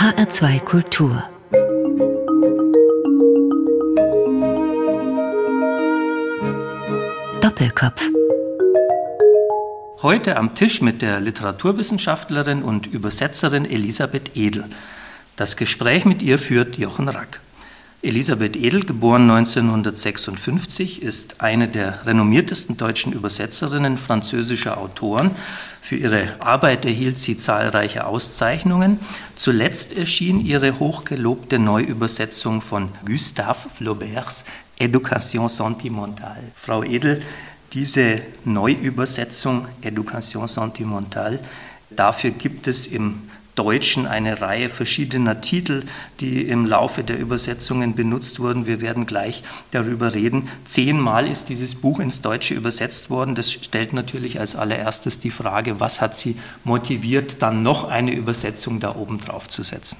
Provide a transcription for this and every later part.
HR2 Kultur Doppelkopf Heute am Tisch mit der Literaturwissenschaftlerin und Übersetzerin Elisabeth Edel. Das Gespräch mit ihr führt Jochen Rack. Elisabeth Edel, geboren 1956, ist eine der renommiertesten deutschen Übersetzerinnen französischer Autoren. Für ihre Arbeit erhielt sie zahlreiche Auszeichnungen. Zuletzt erschien ihre hochgelobte Neuübersetzung von Gustave Flauberts Education sentimentale. Frau Edel, diese Neuübersetzung Education sentimentale, dafür gibt es im Deutschen eine Reihe verschiedener Titel, die im Laufe der Übersetzungen benutzt wurden. Wir werden gleich darüber reden. Zehnmal ist dieses Buch ins Deutsche übersetzt worden. Das stellt natürlich als allererstes die Frage, was hat Sie motiviert, dann noch eine Übersetzung da oben drauf zu setzen?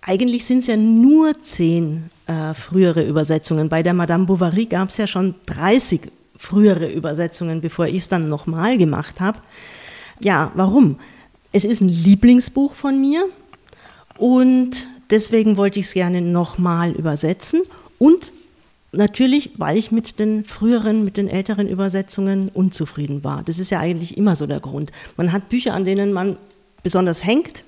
Eigentlich sind es ja nur zehn äh, frühere Übersetzungen. Bei der Madame Bovary gab es ja schon 30 frühere Übersetzungen, bevor ich es dann nochmal gemacht habe. Ja, warum? Es ist ein Lieblingsbuch von mir und deswegen wollte ich es gerne nochmal übersetzen und natürlich, weil ich mit den früheren, mit den älteren Übersetzungen unzufrieden war. Das ist ja eigentlich immer so der Grund. Man hat Bücher, an denen man besonders hängt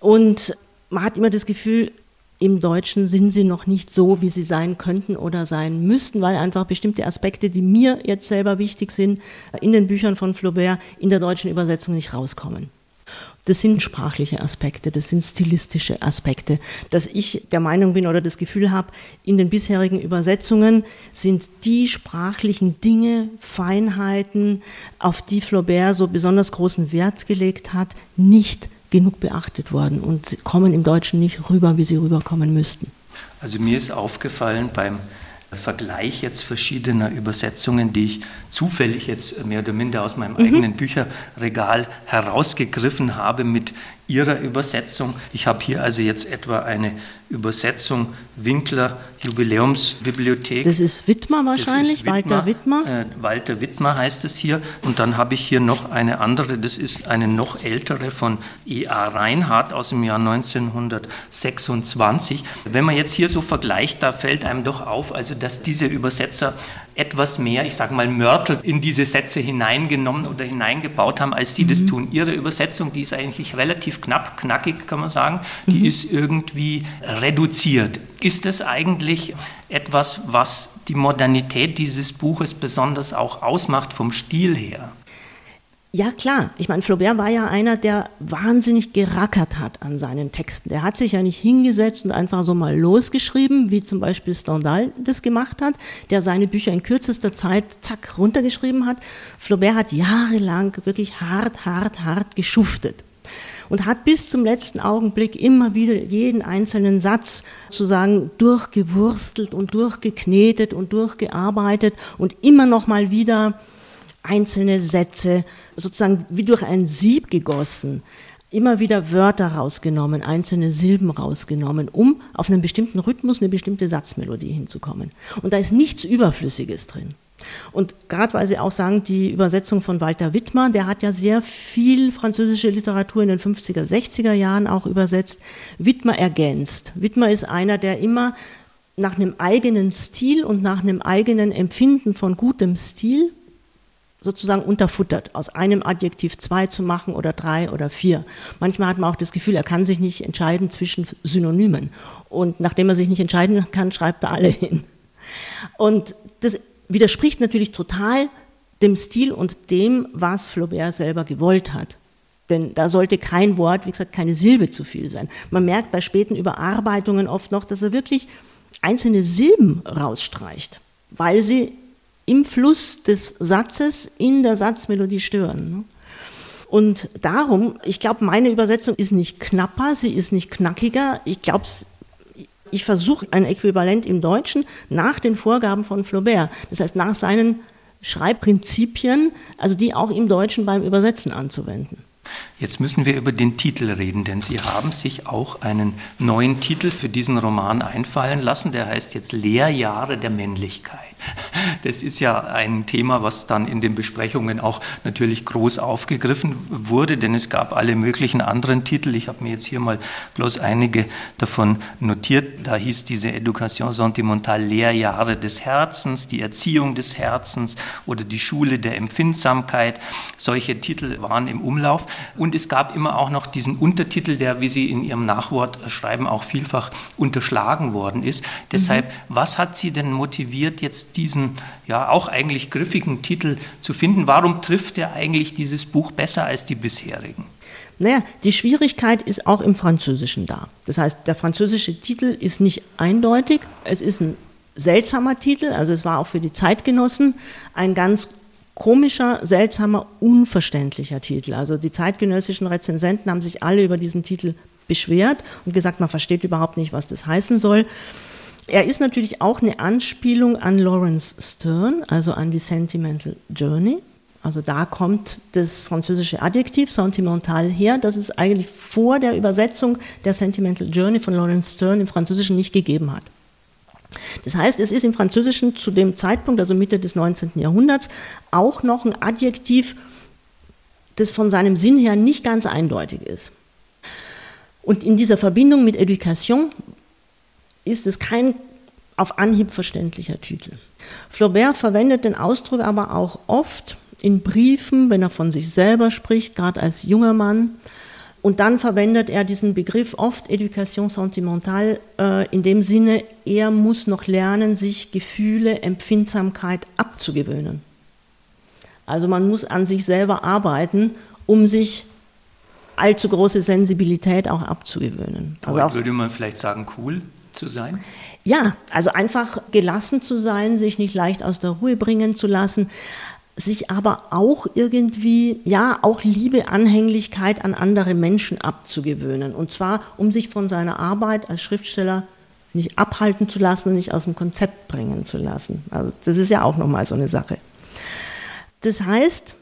und man hat immer das Gefühl, im Deutschen sind sie noch nicht so, wie sie sein könnten oder sein müssten, weil einfach bestimmte Aspekte, die mir jetzt selber wichtig sind, in den Büchern von Flaubert in der deutschen Übersetzung nicht rauskommen. Das sind sprachliche Aspekte, das sind stilistische Aspekte. Dass ich der Meinung bin oder das Gefühl habe, in den bisherigen Übersetzungen sind die sprachlichen Dinge, Feinheiten, auf die Flaubert so besonders großen Wert gelegt hat, nicht genug beachtet worden und kommen im Deutschen nicht rüber, wie sie rüberkommen müssten. Also mir ist aufgefallen beim Vergleich jetzt verschiedener Übersetzungen, die ich zufällig jetzt mehr oder minder aus meinem mhm. eigenen Bücherregal herausgegriffen habe mit ihrer Übersetzung. Ich habe hier also jetzt etwa eine Übersetzung Winkler Jubiläumsbibliothek. Das ist Wittmer wahrscheinlich, Wittmer, Walter Wittmer. Äh, Walter Wittmer heißt es hier. Und dann habe ich hier noch eine andere, das ist eine noch ältere von E.A. Reinhardt aus dem Jahr 1926. Wenn man jetzt hier so vergleicht, da fällt einem doch auf, also dass diese Übersetzer etwas mehr, ich sage mal, Mörtel in diese Sätze hineingenommen oder hineingebaut haben, als sie mhm. das tun. Ihre Übersetzung, die ist eigentlich relativ knapp, knackig, kann man sagen, die mhm. ist irgendwie reduziert. Ist das eigentlich etwas, was die Modernität dieses Buches besonders auch ausmacht vom Stil her? Ja, klar. Ich meine, Flaubert war ja einer, der wahnsinnig gerackert hat an seinen Texten. Der hat sich ja nicht hingesetzt und einfach so mal losgeschrieben, wie zum Beispiel Stendhal das gemacht hat, der seine Bücher in kürzester Zeit zack runtergeschrieben hat. Flaubert hat jahrelang wirklich hart, hart, hart geschuftet und hat bis zum letzten Augenblick immer wieder jeden einzelnen Satz sozusagen durchgewurstelt und durchgeknetet und durchgearbeitet und immer noch mal wieder einzelne Sätze sozusagen wie durch ein Sieb gegossen, immer wieder Wörter rausgenommen, einzelne Silben rausgenommen, um auf einen bestimmten Rhythmus, eine bestimmte Satzmelodie hinzukommen. Und da ist nichts Überflüssiges drin. Und gerade weil Sie auch sagen, die Übersetzung von Walter Wittmer, der hat ja sehr viel französische Literatur in den 50er, 60er Jahren auch übersetzt. Wittmer ergänzt. Wittmer ist einer, der immer nach einem eigenen Stil und nach einem eigenen Empfinden von gutem Stil sozusagen unterfuttert, aus einem Adjektiv zwei zu machen oder drei oder vier. Manchmal hat man auch das Gefühl, er kann sich nicht entscheiden zwischen Synonymen. Und nachdem er sich nicht entscheiden kann, schreibt er alle hin. Und das widerspricht natürlich total dem Stil und dem, was Flaubert selber gewollt hat. Denn da sollte kein Wort, wie gesagt, keine Silbe zu viel sein. Man merkt bei späten Überarbeitungen oft noch, dass er wirklich einzelne Silben rausstreicht, weil sie im Fluss des Satzes in der Satzmelodie stören. Ne? Und darum, ich glaube, meine Übersetzung ist nicht knapper, sie ist nicht knackiger. Ich glaube, ich versuche ein Äquivalent im Deutschen nach den Vorgaben von Flaubert, das heißt nach seinen Schreibprinzipien, also die auch im Deutschen beim Übersetzen anzuwenden. Jetzt müssen wir über den Titel reden, denn Sie haben sich auch einen neuen Titel für diesen Roman einfallen lassen, der heißt jetzt Lehrjahre der Männlichkeit. Das ist ja ein Thema, was dann in den Besprechungen auch natürlich groß aufgegriffen wurde, denn es gab alle möglichen anderen Titel. Ich habe mir jetzt hier mal bloß einige davon notiert. Da hieß diese Education sentimentale Lehrjahre des Herzens, die Erziehung des Herzens oder die Schule der Empfindsamkeit. Solche Titel waren im Umlauf. Und es gab immer auch noch diesen Untertitel, der, wie Sie in Ihrem Nachwort schreiben, auch vielfach unterschlagen worden ist. Deshalb, mhm. was hat Sie denn motiviert, jetzt diesen ja auch eigentlich griffigen Titel zu finden? Warum trifft er eigentlich dieses Buch besser als die bisherigen? Naja, die Schwierigkeit ist auch im Französischen da. Das heißt, der französische Titel ist nicht eindeutig. Es ist ein seltsamer Titel, also es war auch für die Zeitgenossen ein ganz komischer, seltsamer, unverständlicher Titel. Also die zeitgenössischen Rezensenten haben sich alle über diesen Titel beschwert und gesagt, man versteht überhaupt nicht, was das heißen soll. Er ist natürlich auch eine Anspielung an Lawrence Stern, also an die Sentimental Journey. Also da kommt das französische Adjektiv sentimental her, das es eigentlich vor der Übersetzung der Sentimental Journey von Lawrence Stern im Französischen nicht gegeben hat. Das heißt, es ist im Französischen zu dem Zeitpunkt, also Mitte des 19. Jahrhunderts, auch noch ein Adjektiv, das von seinem Sinn her nicht ganz eindeutig ist. Und in dieser Verbindung mit Education ist es kein auf Anhieb verständlicher Titel. Flaubert verwendet den Ausdruck aber auch oft in Briefen, wenn er von sich selber spricht, gerade als junger Mann. Und dann verwendet er diesen Begriff oft Education sentimentale äh, in dem Sinne, er muss noch lernen, sich Gefühle, Empfindsamkeit abzugewöhnen. Also man muss an sich selber arbeiten, um sich allzu große Sensibilität auch abzugewöhnen. Also auch, würde man vielleicht sagen, cool zu sein? Ja, also einfach gelassen zu sein, sich nicht leicht aus der Ruhe bringen zu lassen, sich aber auch irgendwie, ja, auch Liebe, Anhänglichkeit an andere Menschen abzugewöhnen. Und zwar, um sich von seiner Arbeit als Schriftsteller nicht abhalten zu lassen und nicht aus dem Konzept bringen zu lassen. Also das ist ja auch nochmal so eine Sache. Das heißt,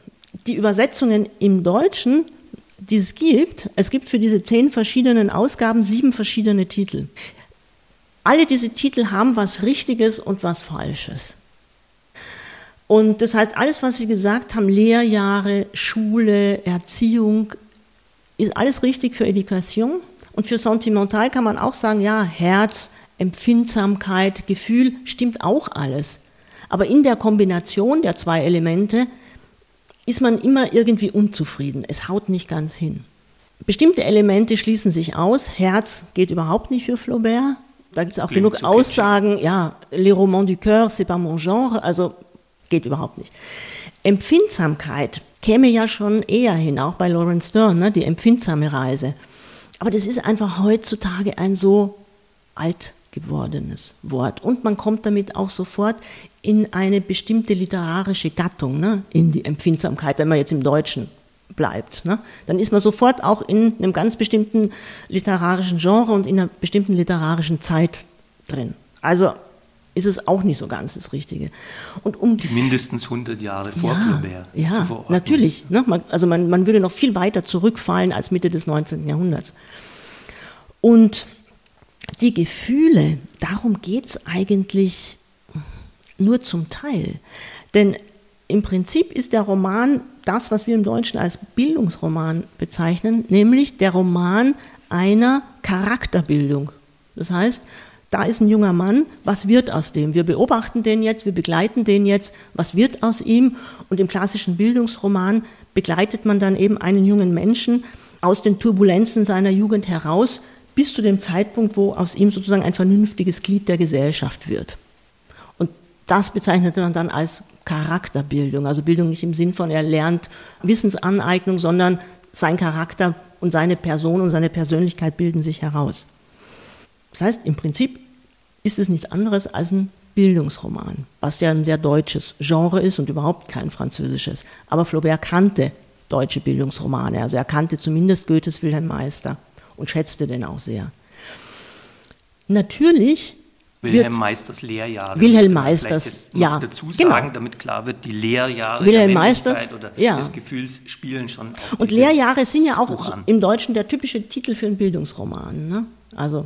die Übersetzungen im Deutschen, die es gibt, es gibt für diese zehn verschiedenen Ausgaben sieben verschiedene Titel. Alle diese Titel haben was Richtiges und was Falsches. Und das heißt, alles, was Sie gesagt haben, Lehrjahre, Schule, Erziehung, ist alles richtig für Education. Und für Sentimental kann man auch sagen, ja, Herz, Empfindsamkeit, Gefühl, stimmt auch alles. Aber in der Kombination der zwei Elemente ist man immer irgendwie unzufrieden. Es haut nicht ganz hin. Bestimmte Elemente schließen sich aus. Herz geht überhaupt nicht für Flaubert. Da gibt es auch Klingt genug Aussagen. Ja, Les Romans du Coeur, c'est pas mon genre. Also geht überhaupt nicht. Empfindsamkeit käme ja schon eher hin, auch bei Lawrence Stern, ne, die empfindsame Reise. Aber das ist einfach heutzutage ein so alt gewordenes Wort. Und man kommt damit auch sofort in eine bestimmte literarische Gattung, ne, in die Empfindsamkeit, wenn man jetzt im Deutschen bleibt. Ne, dann ist man sofort auch in einem ganz bestimmten literarischen Genre und in einer bestimmten literarischen Zeit drin. Also ist es auch nicht so ganz das Richtige. Und um die mindestens 100 Jahre vor ja, Flaubert ja, zu natürlich. Ne? Man, also man, man würde noch viel weiter zurückfallen als Mitte des 19. Jahrhunderts. Und die Gefühle, darum geht es eigentlich nur zum Teil. Denn im Prinzip ist der Roman das, was wir im Deutschen als Bildungsroman bezeichnen, nämlich der Roman einer Charakterbildung. Das heißt, da ist ein junger Mann, was wird aus dem? Wir beobachten den jetzt, wir begleiten den jetzt, was wird aus ihm? Und im klassischen Bildungsroman begleitet man dann eben einen jungen Menschen aus den Turbulenzen seiner Jugend heraus bis zu dem Zeitpunkt, wo aus ihm sozusagen ein vernünftiges Glied der Gesellschaft wird. Das bezeichnet man dann als Charakterbildung, also Bildung nicht im Sinn von er lernt Wissensaneignung, sondern sein Charakter und seine Person und seine Persönlichkeit bilden sich heraus. Das heißt, im Prinzip ist es nichts anderes als ein Bildungsroman, was ja ein sehr deutsches Genre ist und überhaupt kein französisches. Aber Flaubert kannte deutsche Bildungsromane, also er kannte zumindest Goethes Wilhelm Meister und schätzte den auch sehr. Natürlich Wilhelm Meisters Lehrjahre. Wilhelm Meisters, ja. dazu genau. sagen, genau. damit klar wird, die Lehrjahre Wilhelm der Meisters, oder ja. des Gefühls spielen schon Und Lehrjahre sind ja auch im Deutschen der typische Titel für einen Bildungsroman. Ne? Also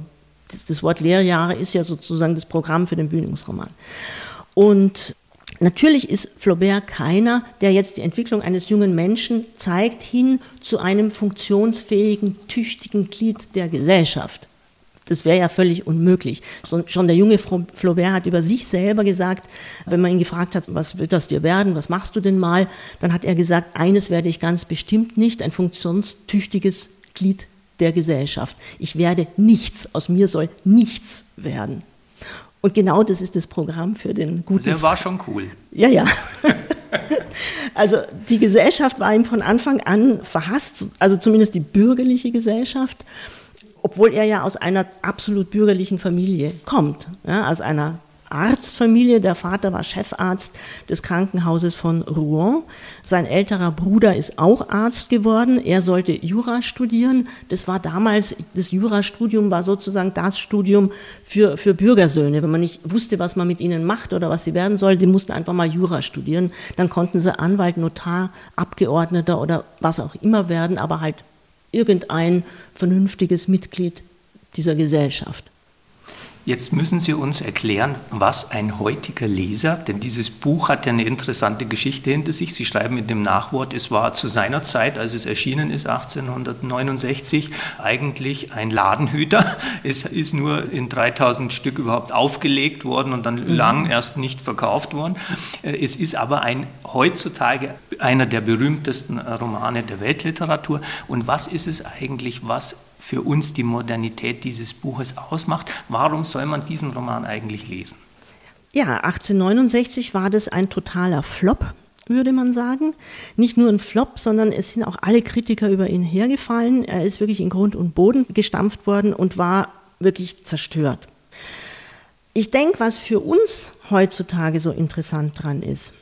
das, das Wort Lehrjahre ist ja sozusagen das Programm für den Bildungsroman. Und Natürlich ist Flaubert keiner, der jetzt die Entwicklung eines jungen Menschen zeigt hin zu einem funktionsfähigen, tüchtigen Glied der Gesellschaft. Das wäre ja völlig unmöglich. Schon der junge Flaubert hat über sich selber gesagt, wenn man ihn gefragt hat, was wird das dir werden, was machst du denn mal, dann hat er gesagt, eines werde ich ganz bestimmt nicht, ein funktionstüchtiges Glied der Gesellschaft. Ich werde nichts, aus mir soll nichts werden. Und genau das ist das Programm für den guten. Der war schon cool. Ja, ja. also die Gesellschaft war ihm von Anfang an verhasst, also zumindest die bürgerliche Gesellschaft, obwohl er ja aus einer absolut bürgerlichen Familie kommt, ja, aus einer Arztfamilie. Der Vater war Chefarzt des Krankenhauses von Rouen. Sein älterer Bruder ist auch Arzt geworden. Er sollte Jura studieren. Das war damals, das Jurastudium war sozusagen das Studium für, für Bürgersöhne. Wenn man nicht wusste, was man mit ihnen macht oder was sie werden soll, die mussten einfach mal Jura studieren. Dann konnten sie Anwalt, Notar, Abgeordneter oder was auch immer werden, aber halt irgendein vernünftiges Mitglied dieser Gesellschaft. Jetzt müssen Sie uns erklären, was ein heutiger Leser, denn dieses Buch hat ja eine interessante Geschichte hinter sich. Sie schreiben in dem Nachwort, es war zu seiner Zeit, als es erschienen ist, 1869, eigentlich ein Ladenhüter. Es ist nur in 3000 Stück überhaupt aufgelegt worden und dann mhm. lang erst nicht verkauft worden. Äh, es ist aber ein heutzutage einer der berühmtesten Romane der Weltliteratur. Und was ist es eigentlich, was für uns die Modernität dieses Buches ausmacht. Warum soll man diesen Roman eigentlich lesen? Ja, 1869 war das ein totaler Flop, würde man sagen. Nicht nur ein Flop, sondern es sind auch alle Kritiker über ihn hergefallen. Er ist wirklich in Grund und Boden gestampft worden und war wirklich zerstört. Ich denke, was für uns heutzutage so interessant dran ist,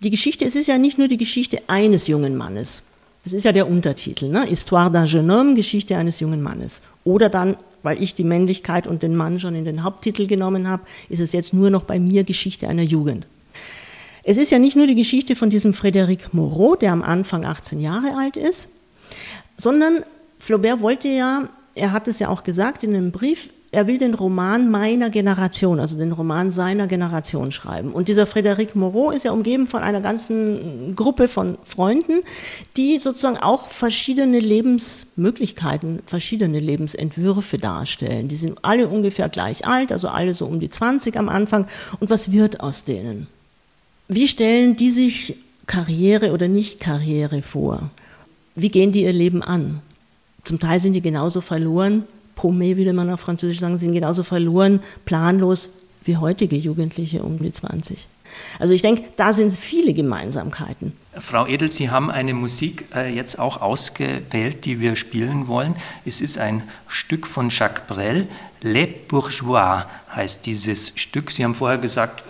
die Geschichte, es ist ja nicht nur die Geschichte eines jungen Mannes. Das ist ja der Untertitel, ne? Histoire d'un jeune homme, Geschichte eines jungen Mannes. Oder dann, weil ich die Männlichkeit und den Mann schon in den Haupttitel genommen habe, ist es jetzt nur noch bei mir Geschichte einer Jugend. Es ist ja nicht nur die Geschichte von diesem Frédéric Moreau, der am Anfang 18 Jahre alt ist, sondern Flaubert wollte ja, er hat es ja auch gesagt in einem Brief, er will den Roman meiner Generation, also den Roman seiner Generation schreiben. Und dieser Frédéric Moreau ist ja umgeben von einer ganzen Gruppe von Freunden, die sozusagen auch verschiedene Lebensmöglichkeiten, verschiedene Lebensentwürfe darstellen. Die sind alle ungefähr gleich alt, also alle so um die 20 am Anfang. Und was wird aus denen? Wie stellen die sich Karriere oder nicht Karriere vor? Wie gehen die ihr Leben an? Zum Teil sind die genauso verloren paumé, würde man auf Französisch sagen, sind genauso verloren, planlos wie heutige Jugendliche um die 20. Also ich denke, da sind viele Gemeinsamkeiten. Frau Edel, Sie haben eine Musik jetzt auch ausgewählt, die wir spielen wollen. Es ist ein Stück von Jacques Brel, Les Bourgeois heißt dieses Stück. Sie haben vorher gesagt,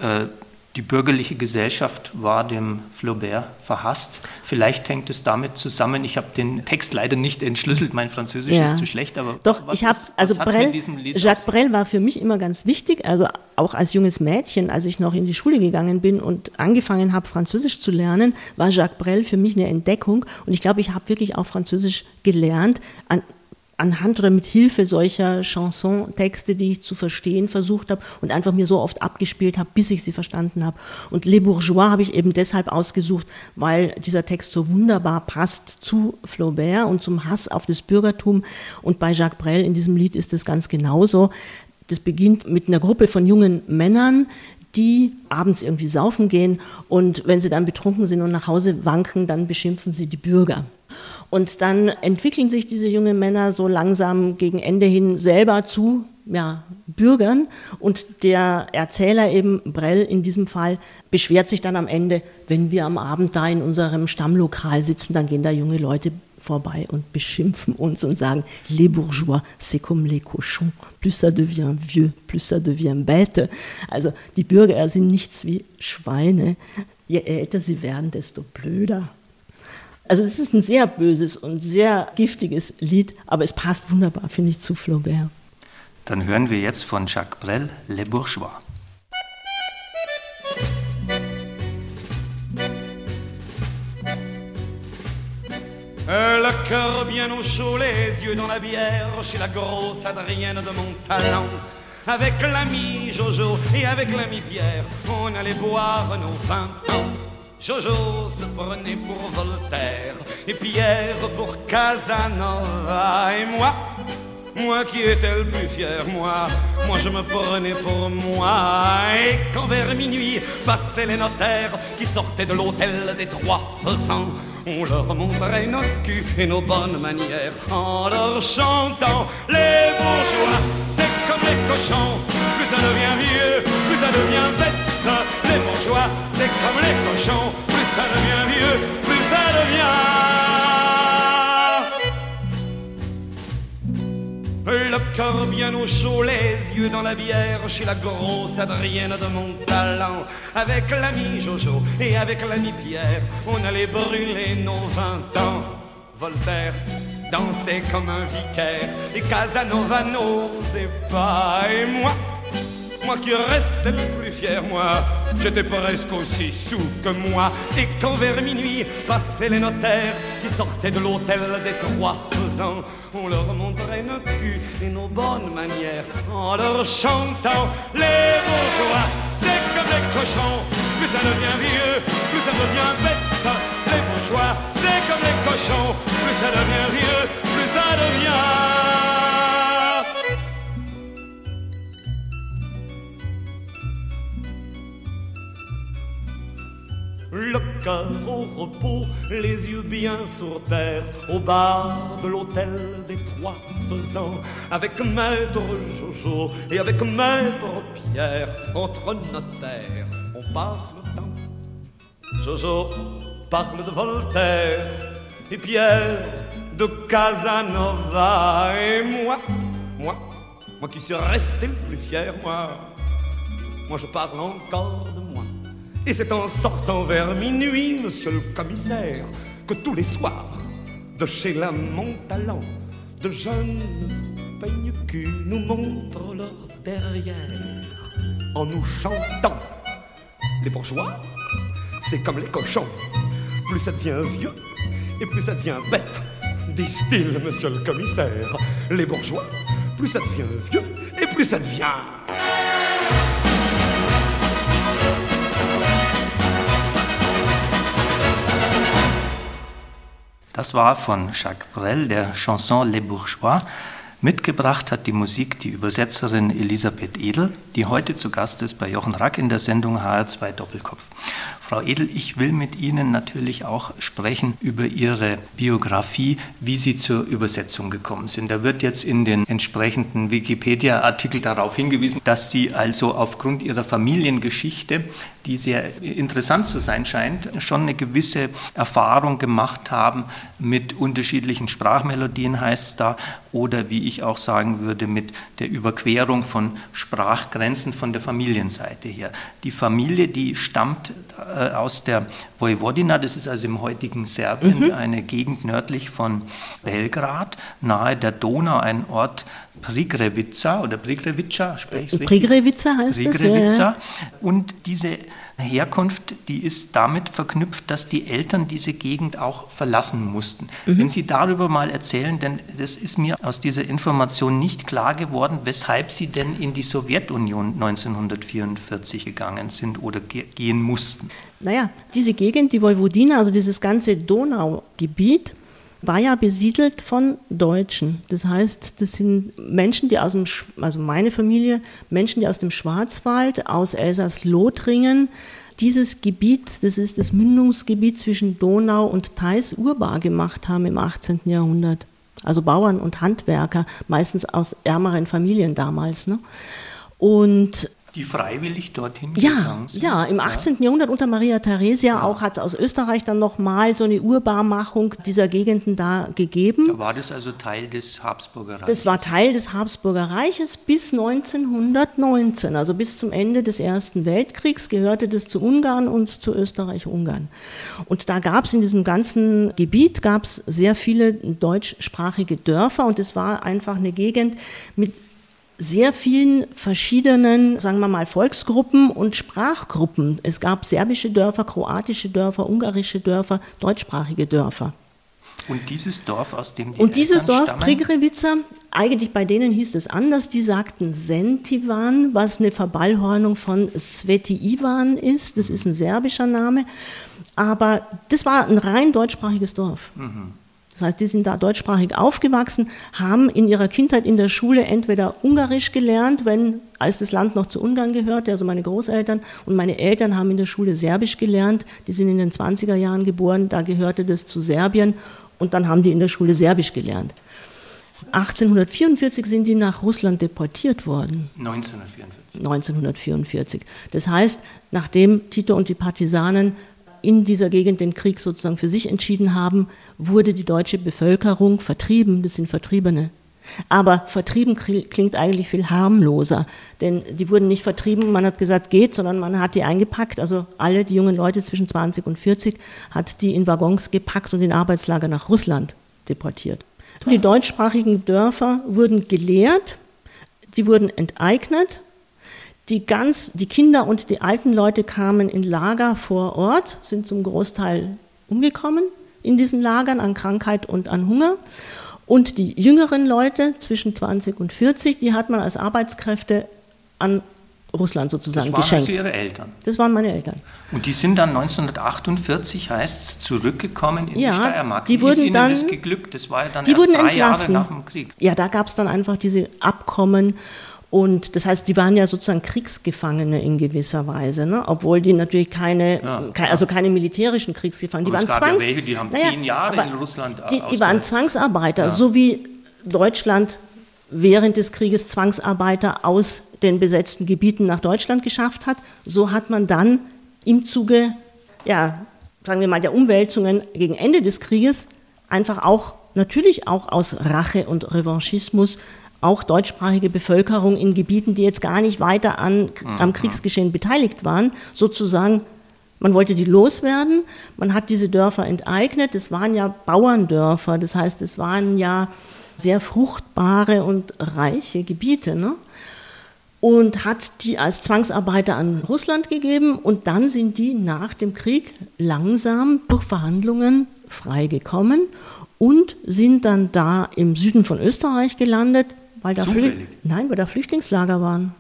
die bürgerliche Gesellschaft war dem Flaubert verhasst. Vielleicht hängt es damit zusammen. Ich habe den Text leider nicht entschlüsselt. Mein Französisch ja. ist zu schlecht, aber doch. ich habe also Brel, Jacques Brel war für mich immer ganz wichtig. Also auch als junges Mädchen, als ich noch in die Schule gegangen bin und angefangen habe Französisch zu lernen, war Jacques Brel für mich eine Entdeckung. Und ich glaube, ich habe wirklich auch Französisch gelernt an, anhand oder mit Hilfe solcher Chanson-Texte, die ich zu verstehen versucht habe und einfach mir so oft abgespielt habe, bis ich sie verstanden habe. Und Les Bourgeois habe ich eben deshalb ausgesucht, weil dieser Text so wunderbar passt zu Flaubert und zum Hass auf das Bürgertum. Und bei Jacques Brel in diesem Lied ist es ganz genauso. Das beginnt mit einer Gruppe von jungen Männern, die abends irgendwie saufen gehen und wenn sie dann betrunken sind und nach Hause wanken, dann beschimpfen sie die Bürger. Und dann entwickeln sich diese jungen Männer so langsam gegen Ende hin selber zu ja, Bürgern. Und der Erzähler eben, Brell in diesem Fall, beschwert sich dann am Ende, wenn wir am Abend da in unserem Stammlokal sitzen, dann gehen da junge Leute vorbei und beschimpfen uns und sagen, les bourgeois, c'est comme les cochons. Plus ça devient vieux, plus ça devient bête. Also die Bürger sind nichts wie Schweine. Je älter sie werden, desto blöder. Also es ist ein sehr böses und sehr giftiges Lied, aber es passt wunderbar, finde ich, zu Flaubert. Dann hören wir jetzt von Jacques Brel Les Bourgeois. Le cœur bien au chaud, les yeux dans la bière, chez la grosse Adrienne de mon talent. avec l'ami Jojo et avec l'ami Pierre, on allait boire nos vingt ans. Jojo se prenait pour Voltaire et Pierre pour Casanova et moi. Moi qui étais le plus fier, moi, moi je me prenais pour moi. Et quand vers minuit passaient les notaires qui sortaient de l'hôtel des trois faisans, on leur montrait notre cul et nos bonnes manières en leur chantant les bourgeois. C'est comme les cochons, plus ça devient vieux, plus ça devient bête. Les bourgeois, c'est comme les cochons, plus ça devient vieux, plus ça devient. Le cœur bien au chaud, les yeux dans la bière, chez la grosse Adrienne de mon talent. Avec l'ami Jojo et avec l'ami Pierre, on allait brûler nos vingt ans. Voltaire dansait comme un vicaire, et Casanova n'osait pas, et moi. Moi qui restais le plus fier, moi, j'étais presque aussi sous que moi. Et quand vers minuit passaient les notaires qui sortaient de l'hôtel des trois faisans, on leur montrait nos culs et nos bonnes manières en leur chantant les bourgeois. C'est comme les cochons, plus ça devient vieux, plus ça devient bête. Les bourgeois, c'est comme les cochons, plus ça devient vieux, plus ça devient. Au repos, les yeux bien sur terre, au bar de l'hôtel des trois faisans, avec maître Jojo et avec maître Pierre, entre notaires, on passe le temps. Jojo parle de Voltaire et Pierre de Casanova et moi, moi, moi qui suis resté le plus fier, moi, moi je parle encore de. Et c'est en sortant vers minuit, monsieur le commissaire, que tous les soirs, de chez la Montalent, de jeunes peignes cul nous montrent leur derrière en nous chantant. Les bourgeois, c'est comme les cochons. Plus ça devient vieux et plus ça devient bête, disent-ils, monsieur le commissaire. Les bourgeois, plus ça devient vieux et plus ça devient. Das war von Jacques Brel, der Chanson Les Bourgeois. Mitgebracht hat die Musik die Übersetzerin Elisabeth Edel, die heute zu Gast ist bei Jochen Rack in der Sendung HR2 Doppelkopf. Frau Edel, ich will mit Ihnen natürlich auch sprechen über Ihre Biografie, wie Sie zur Übersetzung gekommen sind. Da wird jetzt in den entsprechenden Wikipedia-Artikel darauf hingewiesen, dass Sie also aufgrund Ihrer Familiengeschichte, die sehr interessant zu sein scheint, schon eine gewisse Erfahrung gemacht haben mit unterschiedlichen Sprachmelodien, heißt es da, oder wie ich auch sagen würde, mit der Überquerung von Sprachgrenzen von der Familienseite her. Die Familie, die stammt äh, aus der Vojvodina, das ist also im heutigen Serbien, mhm. eine Gegend nördlich von Belgrad, nahe der Donau, ein Ort Prigrevica oder Prigrevica, spreche ich? Prigrevica heißt Prigrevica. das, ja. Und diese Herkunft, die ist damit verknüpft, dass die Eltern diese Gegend auch verlassen mussten. Mhm. Wenn Sie darüber mal erzählen, denn das ist mir aus dieser Information nicht klar geworden, weshalb Sie denn in die Sowjetunion 1944 gegangen sind oder ge gehen mussten. Naja, diese Gegend, die Vojvodina, also dieses ganze Donaugebiet, war ja besiedelt von Deutschen. Das heißt, das sind Menschen, die aus dem, also meine Familie, Menschen, die aus dem Schwarzwald, aus Elsass-Lothringen, dieses Gebiet, das ist das Mündungsgebiet zwischen Donau und Theiß urbar gemacht haben im 18. Jahrhundert. Also Bauern und Handwerker, meistens aus ärmeren Familien damals. Ne? Und die freiwillig dorthin ja, gegangen sind? Ja, im 18. Ja. Jahrhundert unter Maria Theresia ja. auch hat es aus Österreich dann nochmal so eine Urbarmachung dieser Gegenden da gegeben. Da war das also Teil des Habsburger Reiches? Das war Teil des Habsburger Reiches bis 1919, also bis zum Ende des Ersten Weltkriegs gehörte das zu Ungarn und zu Österreich-Ungarn. Und da gab es in diesem ganzen Gebiet gab sehr viele deutschsprachige Dörfer und es war einfach eine Gegend mit sehr vielen verschiedenen, sagen wir mal, Volksgruppen und Sprachgruppen. Es gab serbische Dörfer, kroatische Dörfer, ungarische Dörfer, deutschsprachige Dörfer. Und dieses Dorf, aus dem die Und dieses Eltern Dorf, stammen? Prigrevica, eigentlich bei denen hieß es anders, die sagten Sentivan, was eine Verballhornung von Sveti Ivan ist, das ist ein serbischer Name, aber das war ein rein deutschsprachiges Dorf. Mhm. Das heißt, die sind da deutschsprachig aufgewachsen, haben in ihrer Kindheit in der Schule entweder Ungarisch gelernt, wenn, als das Land noch zu Ungarn gehörte, also meine Großeltern und meine Eltern haben in der Schule Serbisch gelernt, die sind in den 20er Jahren geboren, da gehörte das zu Serbien und dann haben die in der Schule Serbisch gelernt. 1844 sind die nach Russland deportiert worden. 1944. 1944. Das heißt, nachdem Tito und die Partisanen in dieser Gegend den Krieg sozusagen für sich entschieden haben, wurde die deutsche Bevölkerung vertrieben, das sind Vertriebene. Aber vertrieben klingt eigentlich viel harmloser, denn die wurden nicht vertrieben, man hat gesagt, geht, sondern man hat die eingepackt, also alle die jungen Leute zwischen 20 und 40 hat die in Waggons gepackt und in Arbeitslager nach Russland deportiert. Die deutschsprachigen Dörfer wurden gelehrt, die wurden enteignet die, ganz, die Kinder und die alten Leute kamen in Lager vor Ort, sind zum Großteil umgekommen in diesen Lagern an Krankheit und an Hunger. Und die jüngeren Leute zwischen 20 und 40, die hat man als Arbeitskräfte an Russland sozusagen das waren geschenkt. Also Ihre Eltern. Das waren meine Eltern. Und die sind dann 1948, heißt es, zurückgekommen in ja, die Steiermark. Die Wie wurden ist Ihnen dann, das geglückt? Das war ja dann die erst wurden drei entlassen. Jahre nach dem Krieg. Ja, da gab es dann einfach diese Abkommen und das heißt, die waren ja sozusagen Kriegsgefangene in gewisser Weise, ne? obwohl die natürlich keine, ja, keine also keine militärischen Kriegsgefangenen, die waren Zwangs, ja welche, die haben naja, zehn Jahre in Russland die, die waren Zwangsarbeiter, ja. so wie Deutschland während des Krieges Zwangsarbeiter aus den besetzten Gebieten nach Deutschland geschafft hat, so hat man dann im Zuge, ja, sagen wir mal, der Umwälzungen gegen Ende des Krieges einfach auch, natürlich auch aus Rache und Revanchismus, auch deutschsprachige Bevölkerung in Gebieten, die jetzt gar nicht weiter an, am Kriegsgeschehen beteiligt waren, sozusagen, man wollte die loswerden, man hat diese Dörfer enteignet, es waren ja Bauerndörfer, das heißt, es waren ja sehr fruchtbare und reiche Gebiete, ne? und hat die als Zwangsarbeiter an Russland gegeben und dann sind die nach dem Krieg langsam durch Verhandlungen freigekommen und sind dann da im Süden von Österreich gelandet, weil da, Nein, weil da Flüchtlingslager waren.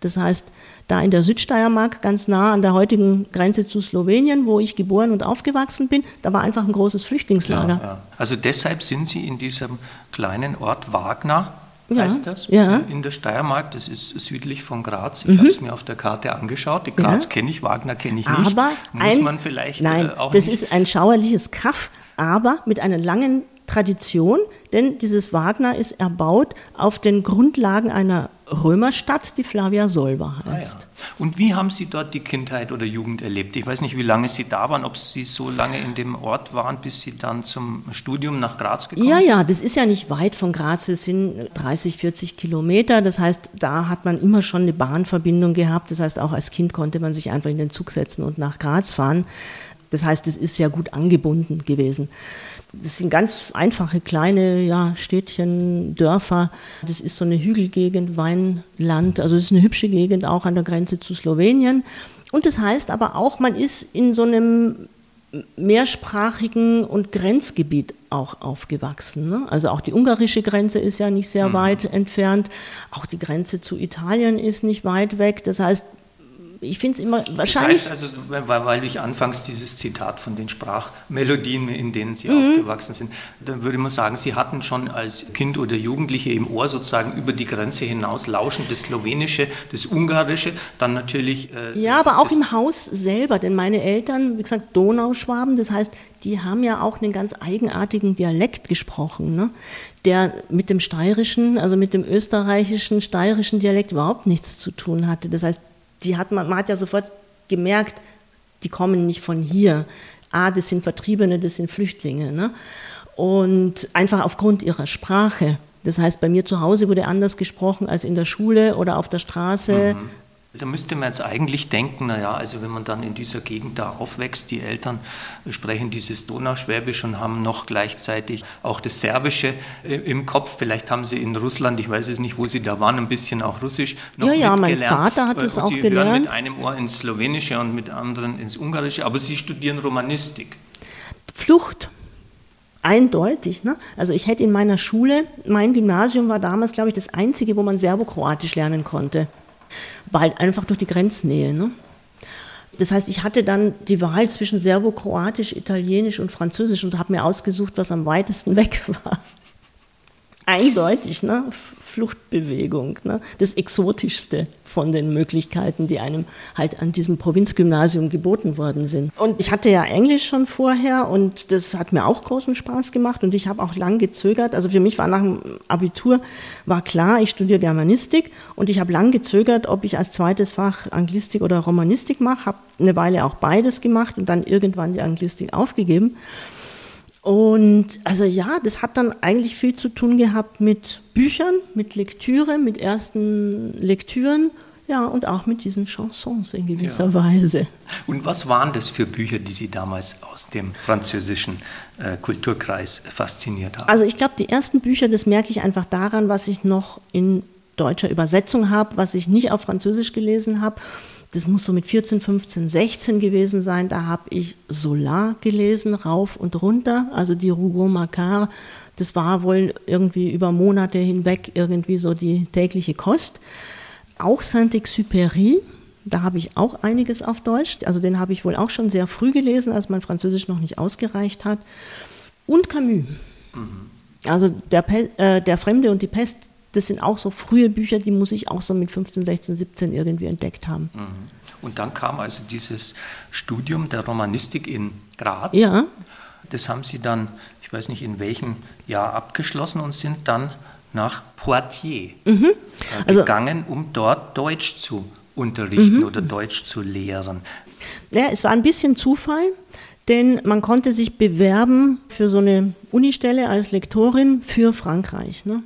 Das heißt, da in der Südsteiermark, ganz nah an der heutigen Grenze zu Slowenien, wo ich geboren und aufgewachsen bin, da war einfach ein großes Flüchtlingslager. Ja, ja. Also deshalb sind Sie in diesem kleinen Ort Wagner, ja, heißt das, ja. in der Steiermark, das ist südlich von Graz. Ich mhm. habe es mir auf der Karte angeschaut. Die Graz kenne ich, Wagner kenne ich nicht. Aber Muss ein, man vielleicht nein, äh, auch das nicht. ist ein schauerliches Kaff, aber mit einer langen Tradition, denn dieses Wagner ist erbaut auf den Grundlagen einer Römerstadt, die Flavia Solva heißt. Ah, ja. Und wie haben Sie dort die Kindheit oder Jugend erlebt? Ich weiß nicht, wie lange Sie da waren, ob Sie so lange in dem Ort waren, bis Sie dann zum Studium nach Graz gekommen sind? Ja, ja, das ist ja nicht weit von Graz, es sind 30, 40 Kilometer. Das heißt, da hat man immer schon eine Bahnverbindung gehabt. Das heißt, auch als Kind konnte man sich einfach in den Zug setzen und nach Graz fahren. Das heißt, es ist sehr gut angebunden gewesen. Das sind ganz einfache kleine ja, Städtchen, Dörfer. Das ist so eine Hügelgegend, Weinland. Also es ist eine hübsche Gegend auch an der Grenze zu Slowenien. Und das heißt aber auch, man ist in so einem mehrsprachigen und Grenzgebiet auch aufgewachsen. Ne? Also auch die ungarische Grenze ist ja nicht sehr mhm. weit entfernt. Auch die Grenze zu Italien ist nicht weit weg. Das heißt, ich finde es immer wahrscheinlich. Das heißt also, weil, weil, ich anfangs dieses Zitat von den Sprachmelodien, in denen Sie mhm. aufgewachsen sind, dann würde man sagen, Sie hatten schon als Kind oder Jugendliche im Ohr sozusagen über die Grenze hinaus lauschen, das Slowenische, das Ungarische, dann natürlich. Äh, ja, aber auch im Haus selber, denn meine Eltern, wie gesagt, Donauschwaben, das heißt, die haben ja auch einen ganz eigenartigen Dialekt gesprochen, ne? der mit dem steirischen, also mit dem österreichischen, steirischen Dialekt überhaupt nichts zu tun hatte. Das heißt, die hat man, man hat ja sofort gemerkt, die kommen nicht von hier. Ah, das sind Vertriebene, das sind Flüchtlinge. Ne? Und einfach aufgrund ihrer Sprache. Das heißt, bei mir zu Hause wurde anders gesprochen als in der Schule oder auf der Straße. Mhm. Da müsste man jetzt eigentlich denken, naja, also wenn man dann in dieser Gegend da aufwächst, die Eltern sprechen dieses Donauschwäbisch und haben noch gleichzeitig auch das Serbische äh, im Kopf. Vielleicht haben sie in Russland, ich weiß es nicht, wo sie da waren, ein bisschen auch Russisch noch Ja, ja, mein Vater hat es auch sie gelernt. hören mit einem Ohr ins Slowenische und mit anderen ins Ungarische, aber sie studieren Romanistik. Flucht. Eindeutig. Ne? Also ich hätte in meiner Schule, mein Gymnasium war damals, glaube ich, das einzige, wo man Serbokroatisch lernen konnte. Weil einfach durch die Grenznähe. Ne? Das heißt, ich hatte dann die Wahl zwischen Serbokroatisch, Italienisch und Französisch und habe mir ausgesucht, was am weitesten weg war. Eindeutig, ne? Fluchtbewegung, ne? das Exotischste von den Möglichkeiten, die einem halt an diesem Provinzgymnasium geboten worden sind. Und ich hatte ja Englisch schon vorher und das hat mir auch großen Spaß gemacht und ich habe auch lang gezögert. Also für mich war nach dem Abitur war klar, ich studiere Germanistik und ich habe lang gezögert, ob ich als zweites Fach Anglistik oder Romanistik mache. Habe eine Weile auch beides gemacht und dann irgendwann die Anglistik aufgegeben. Und also ja, das hat dann eigentlich viel zu tun gehabt mit Büchern, mit Lektüre, mit ersten Lektüren, ja, und auch mit diesen Chansons in gewisser ja. Weise. Und was waren das für Bücher, die Sie damals aus dem französischen äh, Kulturkreis fasziniert haben? Also ich glaube, die ersten Bücher, das merke ich einfach daran, was ich noch in deutscher Übersetzung habe, was ich nicht auf Französisch gelesen habe das muss so mit 14, 15, 16 gewesen sein, da habe ich Solar gelesen, rauf und runter, also die Rougon Macquart, das war wohl irgendwie über Monate hinweg irgendwie so die tägliche Kost. Auch Saint-Exupéry, da habe ich auch einiges auf Deutsch, also den habe ich wohl auch schon sehr früh gelesen, als mein Französisch noch nicht ausgereicht hat. Und Camus. Mhm. Also der, äh, der Fremde und die Pest, das sind auch so frühe Bücher, die muss ich auch so mit 15, 16, 17 irgendwie entdeckt haben. Mhm. Und dann kam also dieses Studium der Romanistik in Graz. Ja. Das haben Sie dann, ich weiß nicht in welchem Jahr abgeschlossen und sind dann nach Poitiers mhm. Äh, also, gegangen, um dort Deutsch zu unterrichten mhm. oder Deutsch zu lehren. Ja, es war ein bisschen Zufall, denn man konnte sich bewerben für so eine Unistelle als Lektorin für Frankreich. Ne?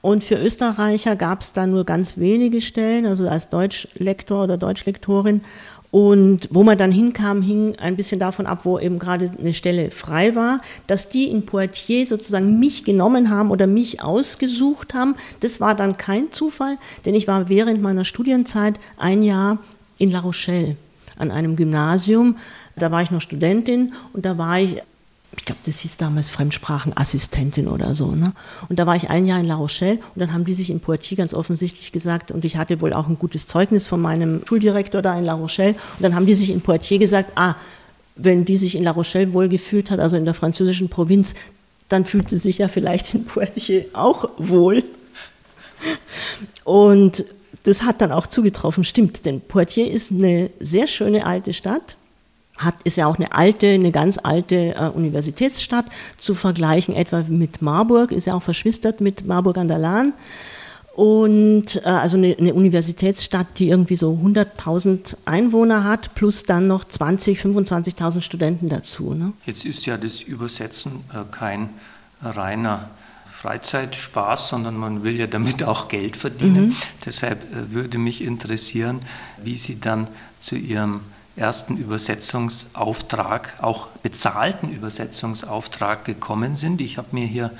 Und für Österreicher gab es da nur ganz wenige Stellen, also als Deutschlektor oder Deutschlektorin. Und wo man dann hinkam, hing ein bisschen davon ab, wo eben gerade eine Stelle frei war. Dass die in Poitiers sozusagen mich genommen haben oder mich ausgesucht haben, das war dann kein Zufall, denn ich war während meiner Studienzeit ein Jahr in La Rochelle an einem Gymnasium. Da war ich noch Studentin und da war ich ich glaube, das hieß damals Fremdsprachenassistentin oder so. Ne? Und da war ich ein Jahr in La Rochelle und dann haben die sich in Poitiers ganz offensichtlich gesagt, und ich hatte wohl auch ein gutes Zeugnis von meinem Schuldirektor da in La Rochelle, und dann haben die sich in Poitiers gesagt, ah, wenn die sich in La Rochelle wohl gefühlt hat, also in der französischen Provinz, dann fühlt sie sich ja vielleicht in Poitiers auch wohl. Und das hat dann auch zugetroffen, stimmt, denn Poitiers ist eine sehr schöne alte Stadt hat, ist ja auch eine alte, eine ganz alte äh, Universitätsstadt, zu vergleichen etwa mit Marburg, ist ja auch verschwistert mit Marburg an der Lahn. Und äh, also eine, eine, Universitätsstadt, die irgendwie so 100.000 Einwohner hat, plus dann noch 20, 25.000 Studenten dazu. Ne? Jetzt ist ja das Übersetzen äh, kein reiner Freizeitspaß, sondern man will ja damit auch Geld verdienen. Mhm. Deshalb äh, würde mich interessieren, wie Sie dann zu Ihrem ersten Übersetzungsauftrag, auch bezahlten Übersetzungsauftrag gekommen sind. Ich habe mir hier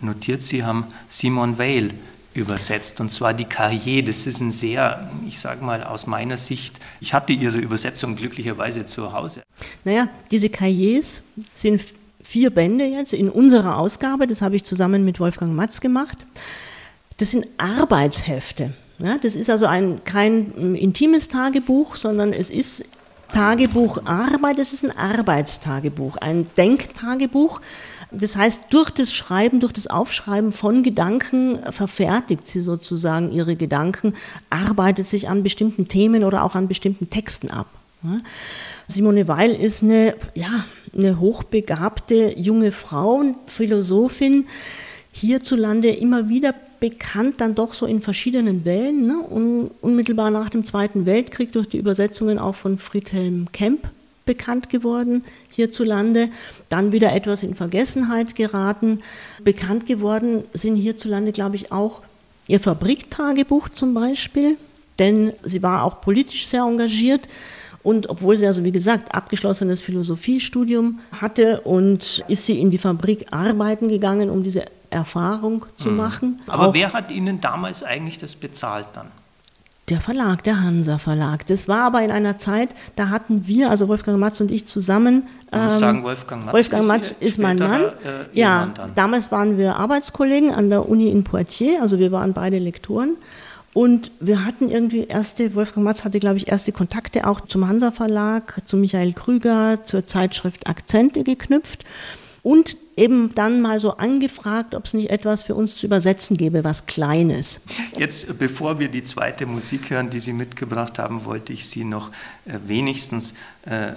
notiert, Sie haben Simon Weil übersetzt, und zwar die Carrier. Das ist ein sehr, ich sage mal aus meiner Sicht, ich hatte Ihre Übersetzung glücklicherweise zu Hause. Naja, diese Carriers sind vier Bände jetzt in unserer Ausgabe, das habe ich zusammen mit Wolfgang Matz gemacht. Das sind Arbeitshefte. Ja, das ist also ein, kein intimes Tagebuch, sondern es ist Tagebuch Arbeit, es ist ein Arbeitstagebuch, ein Denktagebuch. Das heißt, durch das Schreiben, durch das Aufschreiben von Gedanken verfertigt sie sozusagen ihre Gedanken, arbeitet sich an bestimmten Themen oder auch an bestimmten Texten ab. Simone Weil ist eine, ja, eine hochbegabte junge Frau, Philosophin, hierzulande immer wieder bekannt dann doch so in verschiedenen Wellen. Ne? Und unmittelbar nach dem Zweiten Weltkrieg durch die Übersetzungen auch von Friedhelm Kemp bekannt geworden hierzulande, dann wieder etwas in Vergessenheit geraten. Bekannt geworden sind hierzulande, glaube ich, auch ihr Fabriktagebuch zum Beispiel, denn sie war auch politisch sehr engagiert. Und obwohl sie also, wie gesagt, abgeschlossenes Philosophiestudium hatte und ist sie in die Fabrik arbeiten gegangen, um diese Erfahrung zu mhm. machen. Aber wer hat Ihnen damals eigentlich das bezahlt dann? Der Verlag, der Hansa Verlag. Das war aber in einer Zeit, da hatten wir, also Wolfgang Matz und ich zusammen. Ich muss sagen, Wolfgang Matz, Wolfgang Matz ist, ist mein Mann. Äh, ja, dann. damals waren wir Arbeitskollegen an der Uni in Poitiers, also wir waren beide Lektoren. Und wir hatten irgendwie erste, Wolfgang Matz hatte, glaube ich, erste Kontakte auch zum Hansa Verlag, zu Michael Krüger, zur Zeitschrift Akzente geknüpft. Und eben dann mal so angefragt, ob es nicht etwas für uns zu übersetzen gäbe, was Kleines. Jetzt, bevor wir die zweite Musik hören, die Sie mitgebracht haben, wollte ich Sie noch äh, wenigstens äh,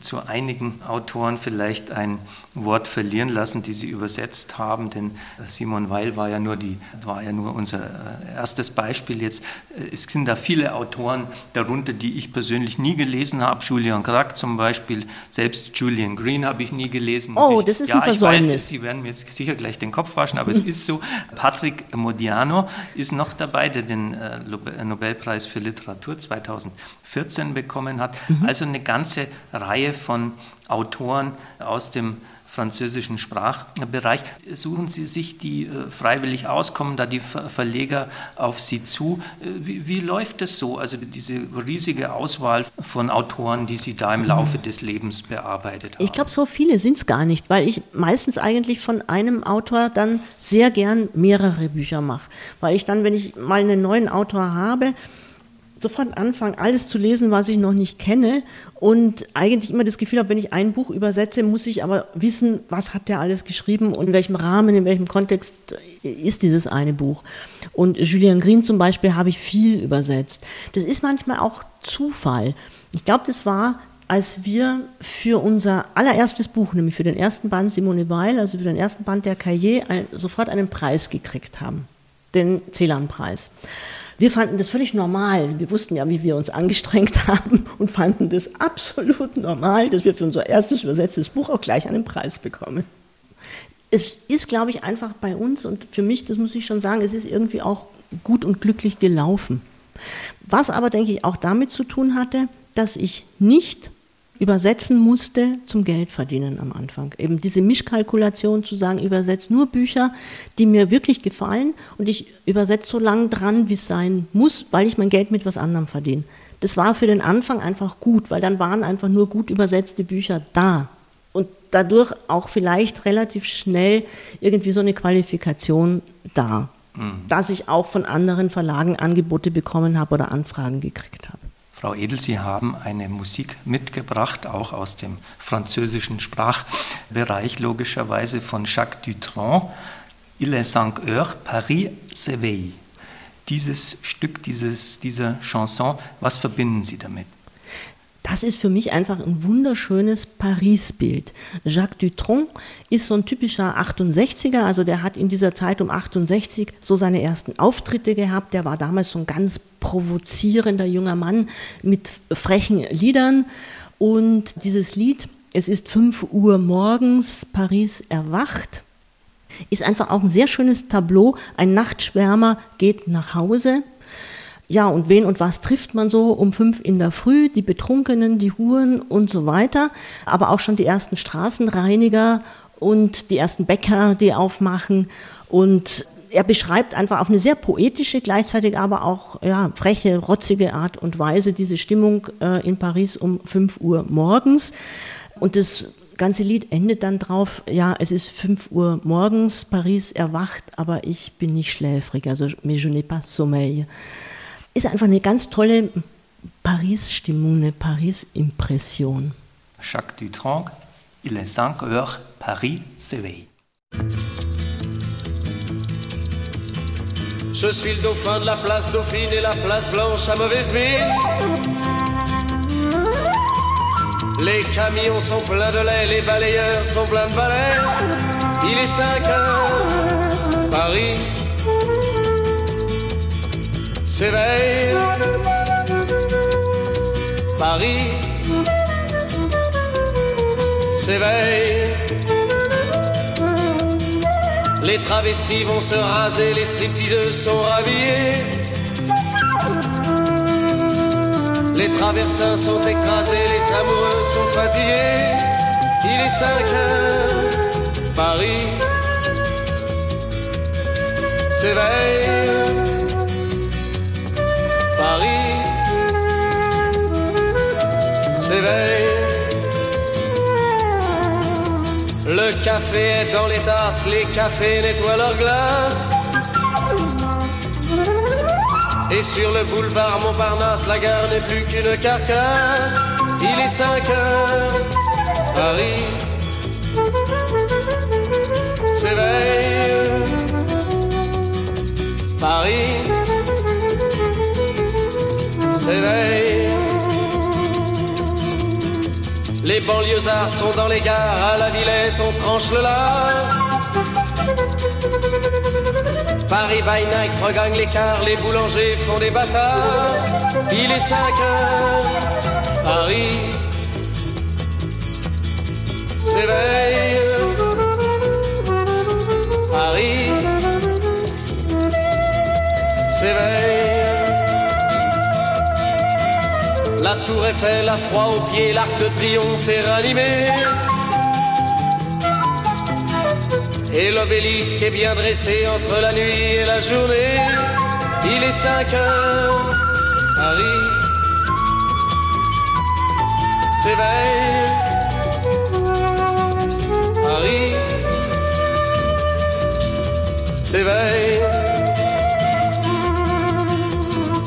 zu einigen Autoren vielleicht ein Wort verlieren lassen, die Sie übersetzt haben, denn Simon Weil war ja nur, die, war ja nur unser äh, erstes Beispiel jetzt. Äh, es sind da viele Autoren darunter, die ich persönlich nie gelesen habe. Julian Gracq zum Beispiel, selbst Julian Green habe ich nie gelesen. Oh, das ist ja, ein Versäumnis. Ich weiß, Sie werden mir jetzt sicher gleich den Kopf waschen, aber es ist so. Patrick Modiano ist noch dabei, der den äh, Nobelpreis für Literatur 2014 bekommen hat. Mhm. Also eine ganze Reihe von Autoren aus dem französischen Sprachbereich. Suchen Sie sich die äh, freiwillig aus, kommen da die Verleger auf Sie zu? Äh, wie, wie läuft es so? Also diese riesige Auswahl von Autoren, die Sie da im Laufe des Lebens bearbeitet haben. Ich glaube, so viele sind es gar nicht, weil ich meistens eigentlich von einem Autor dann sehr gern mehrere Bücher mache. Weil ich dann, wenn ich mal einen neuen Autor habe, sofort anfangen, alles zu lesen, was ich noch nicht kenne und eigentlich immer das Gefühl habe, wenn ich ein Buch übersetze, muss ich aber wissen, was hat der alles geschrieben und in welchem Rahmen, in welchem Kontext ist dieses eine Buch. Und Julian Green zum Beispiel habe ich viel übersetzt. Das ist manchmal auch Zufall. Ich glaube, das war als wir für unser allererstes Buch, nämlich für den ersten Band Simone Weil, also für den ersten Band der Cahiers, sofort einen Preis gekriegt haben, den Celan-Preis. Wir fanden das völlig normal. Wir wussten ja, wie wir uns angestrengt haben und fanden das absolut normal, dass wir für unser erstes übersetztes Buch auch gleich einen Preis bekommen. Es ist, glaube ich, einfach bei uns und für mich, das muss ich schon sagen, es ist irgendwie auch gut und glücklich gelaufen. Was aber, denke ich, auch damit zu tun hatte, dass ich nicht übersetzen musste zum Geldverdienen am Anfang. Eben diese Mischkalkulation zu sagen, übersetze nur Bücher, die mir wirklich gefallen und ich übersetze so lang dran, wie es sein muss, weil ich mein Geld mit was anderem verdiene. Das war für den Anfang einfach gut, weil dann waren einfach nur gut übersetzte Bücher da. Und dadurch auch vielleicht relativ schnell irgendwie so eine Qualifikation da, mhm. dass ich auch von anderen Verlagen Angebote bekommen habe oder Anfragen gekriegt habe. Frau Edel, Sie haben eine Musik mitgebracht, auch aus dem französischen Sprachbereich, logischerweise von Jacques Dutronc, Il est cinq heures, Paris s'éveille. Dieses Stück, dieses, diese Chanson, was verbinden Sie damit? Das ist für mich einfach ein wunderschönes Paris-Bild. Jacques Dutronc ist so ein typischer 68er, also der hat in dieser Zeit um 68 so seine ersten Auftritte gehabt. Der war damals so ein ganz provozierender junger Mann mit frechen Liedern. Und dieses Lied, es ist 5 Uhr morgens, Paris erwacht, ist einfach auch ein sehr schönes Tableau. Ein Nachtschwärmer geht nach Hause ja, und wen und was trifft man so um fünf in der Früh? Die Betrunkenen, die Huren und so weiter. Aber auch schon die ersten Straßenreiniger und die ersten Bäcker, die aufmachen. Und er beschreibt einfach auf eine sehr poetische, gleichzeitig aber auch ja, freche, rotzige Art und Weise diese Stimmung äh, in Paris um 5 Uhr morgens. Und das ganze Lied endet dann drauf, ja, es ist 5 Uhr morgens, Paris erwacht, aber ich bin nicht schläfrig, also mais je n'ai pas sommeil ist einfach eine ganz tolle Paris-Stimmung, eine Paris-Impression. Jacques Dutronc, il est 5 heures, Paris s'éveille. Je suis le dauphin de la place Dauphine et la place Blanche à mauvaise mine. Les camions sont pleins de lait, les balayeurs sont pleins de balais. Il est 5 heures, Paris s'éveille. Paris s'éveille. Les travestis vont se raser, les stripteaseuses sont rhabillées. Les traversins sont écrasés, les amoureux sont fatigués. Il est 5 heures, Paris s'éveille. Le café est dans les tasses, les cafés nettoient leurs glaces. Et sur le boulevard Montparnasse, la gare n'est plus qu'une carcasse. Il est 5 heures, Paris Les banlieusards sont dans les gares, à la Villette on tranche le lard. Paris by night regagne l'écart, les boulangers font des bâtards. Il est 5 heures, Paris s'éveille. Paris tour Eiffel a froid aux pieds, l'arc de triomphe est ranimé. Et l'obélisque est bien dressé entre la nuit et la journée. Il est 5 heures, Paris s'éveille. Paris s'éveille.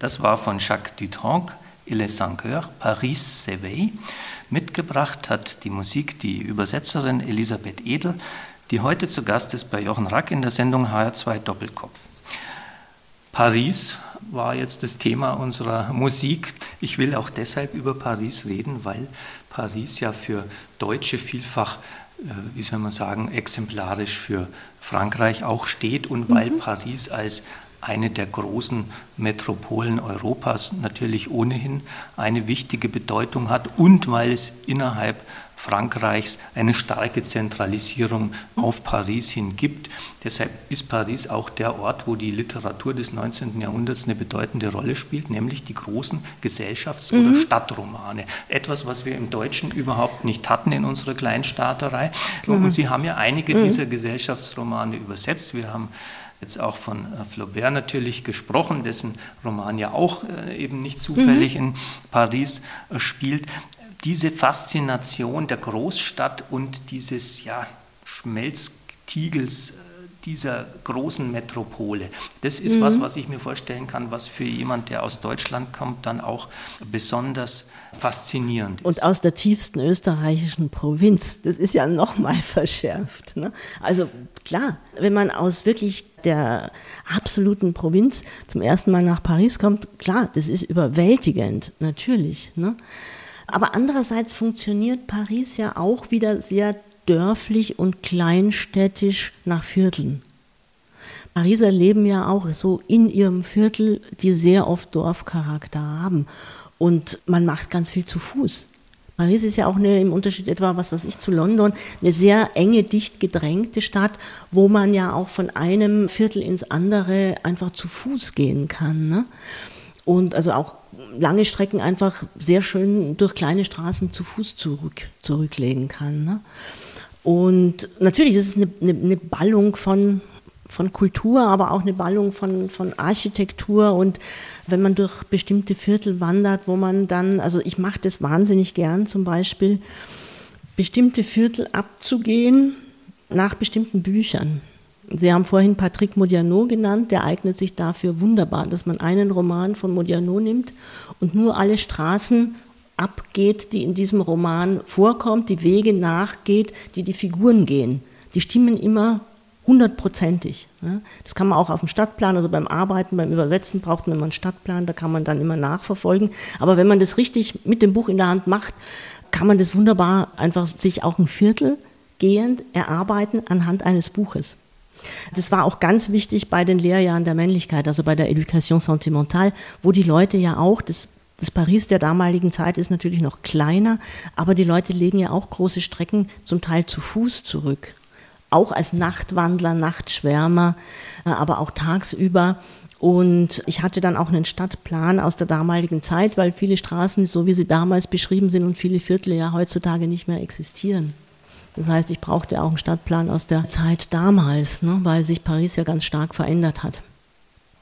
Das war von Jacques Dutronc, Il est 5 heures, Paris s'éveille. Mitgebracht hat die Musik die Übersetzerin Elisabeth Edel, die heute zu Gast ist bei Jochen Rack in der Sendung HR2 Doppelkopf. Paris war jetzt das Thema unserer Musik. Ich will auch deshalb über Paris reden, weil Paris ja für Deutsche vielfach, äh, wie soll man sagen, exemplarisch für Frankreich auch steht und weil mhm. Paris als eine der großen Metropolen Europas natürlich ohnehin eine wichtige Bedeutung hat und weil es innerhalb Frankreichs eine starke Zentralisierung auf Paris hin gibt. Deshalb ist Paris auch der Ort, wo die Literatur des 19. Jahrhunderts eine bedeutende Rolle spielt, nämlich die großen Gesellschafts- oder mhm. Stadtromane. Etwas, was wir im Deutschen überhaupt nicht hatten in unserer Kleinstaaterei. Mhm. Und Sie haben ja einige mhm. dieser Gesellschaftsromane übersetzt. Wir haben jetzt auch von äh, Flaubert natürlich gesprochen, dessen Roman ja auch äh, eben nicht zufällig mhm. in Paris äh, spielt. Diese Faszination der Großstadt und dieses ja, Schmelztiegels dieser großen Metropole. Das ist mhm. was, was ich mir vorstellen kann, was für jemand, der aus Deutschland kommt, dann auch besonders faszinierend ist. Und aus der tiefsten österreichischen Provinz, das ist ja nochmal verschärft. Ne? Also klar, wenn man aus wirklich der absoluten Provinz zum ersten Mal nach Paris kommt, klar, das ist überwältigend, natürlich. Ne? Aber andererseits funktioniert Paris ja auch wieder sehr dörflich und kleinstädtisch nach Vierteln. Pariser leben ja auch so in ihrem Viertel, die sehr oft Dorfcharakter haben. Und man macht ganz viel zu Fuß. Paris ist ja auch eine, im Unterschied etwa, was weiß ich, zu London, eine sehr enge, dicht gedrängte Stadt, wo man ja auch von einem Viertel ins andere einfach zu Fuß gehen kann. Ne? Und also auch lange Strecken einfach sehr schön durch kleine Straßen zu Fuß zurück, zurücklegen kann. Ne? Und natürlich ist es eine, eine, eine Ballung von, von Kultur, aber auch eine Ballung von, von Architektur. Und wenn man durch bestimmte Viertel wandert, wo man dann, also ich mache das wahnsinnig gern zum Beispiel, bestimmte Viertel abzugehen nach bestimmten Büchern. Sie haben vorhin Patrick Modiano genannt, der eignet sich dafür wunderbar, dass man einen Roman von Modiano nimmt und nur alle Straßen abgeht, die in diesem Roman vorkommt, die Wege nachgeht, die die Figuren gehen. Die stimmen immer hundertprozentig. Das kann man auch auf dem Stadtplan, also beim Arbeiten, beim Übersetzen braucht man immer einen Stadtplan, da kann man dann immer nachverfolgen. Aber wenn man das richtig mit dem Buch in der Hand macht, kann man das wunderbar einfach sich auch ein Viertel gehend erarbeiten anhand eines Buches. Das war auch ganz wichtig bei den Lehrjahren der Männlichkeit, also bei der Education Sentimentale, wo die Leute ja auch, das Das Paris der damaligen Zeit ist natürlich noch kleiner, aber die Leute legen ja auch große Strecken zum Teil zu Fuß zurück. Auch als Nachtwandler, Nachtschwärmer, äh, aber auch tagsüber. Und ich hatte dann auch einen Stadtplan aus der damaligen Zeit, weil viele Straßen, so wie sie damals beschrieben sind und viele Viertel ja heutzutage nicht mehr existieren. Das heißt, ich brauchte auch einen Stadtplan aus der Zeit damals, ne, weil sich Paris ja ganz stark verändert hat.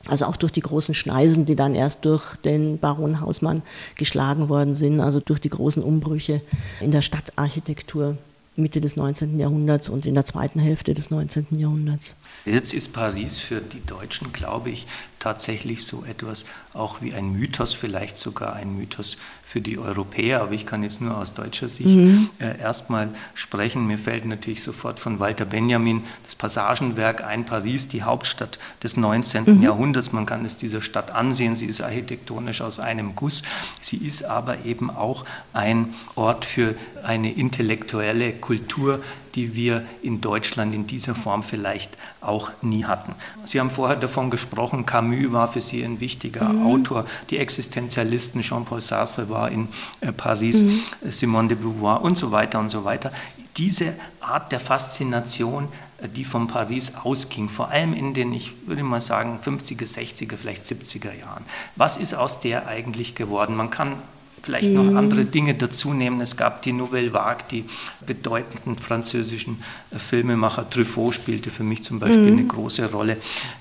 Also auch durch die großen Schneisen, die dann erst durch den Baron Hausmann geschlagen worden sind, also durch die großen Umbrüche in der Stadtarchitektur. Mitte des 19. Jahrhunderts und in der zweiten Hälfte des 19. Jahrhunderts. Jetzt ist Paris für die Deutschen, glaube ich, tatsächlich so etwas auch wie ein Mythos, vielleicht sogar ein Mythos für die Europäer, aber ich kann jetzt nur aus deutscher Sicht mhm. äh, erstmal sprechen. Mir fällt natürlich sofort von Walter Benjamin das Passagenwerk ein, Paris, die Hauptstadt des 19. Mhm. Jahrhunderts. Man kann es dieser Stadt ansehen, sie ist architektonisch aus einem Guss. Sie ist aber eben auch ein Ort für eine intellektuelle Kultur, die wir in Deutschland in dieser Form vielleicht auch nie hatten. Sie haben vorher davon gesprochen, Camus war für Sie ein wichtiger mhm. Autor, die Existenzialisten, Jean-Paul Sartre war in äh, Paris, mhm. Simone de Beauvoir und so weiter und so weiter. Diese Art der Faszination, äh, die von Paris ausging, vor allem in den, ich würde mal sagen, 50er, 60er, vielleicht 70er Jahren. Was ist aus der eigentlich geworden? Man kann vielleicht noch mhm. andere Dinge dazu nehmen. Es gab die Nouvelle Vague, die bedeutenden französischen äh, Filmemacher. Truffaut spielte für mich zum Beispiel mhm. eine große Rolle.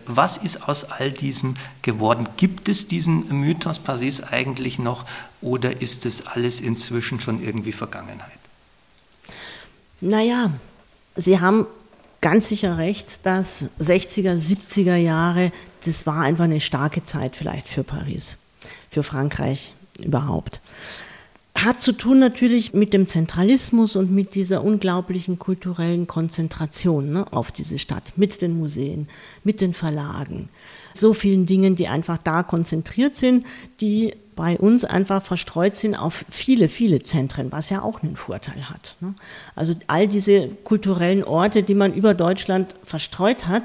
Was ist aus all diesem geworden? Gibt es diesen Mythos Paris eigentlich noch oder ist es alles inzwischen schon irgendwie Vergangenheit? Naja, Sie haben ganz sicher recht, dass 60er, 70er Jahre, das war einfach eine starke Zeit vielleicht für Paris, für Frankreich überhaupt. Hat zu tun natürlich mit dem Zentralismus und mit dieser unglaublichen kulturellen Konzentration ne, auf diese Stadt, mit den Museen, mit den Verlagen, so vielen Dingen, die einfach da konzentriert sind, die bei uns einfach verstreut sind auf viele, viele Zentren, was ja auch einen Vorteil hat. Ne. Also all diese kulturellen Orte, die man über Deutschland verstreut hat,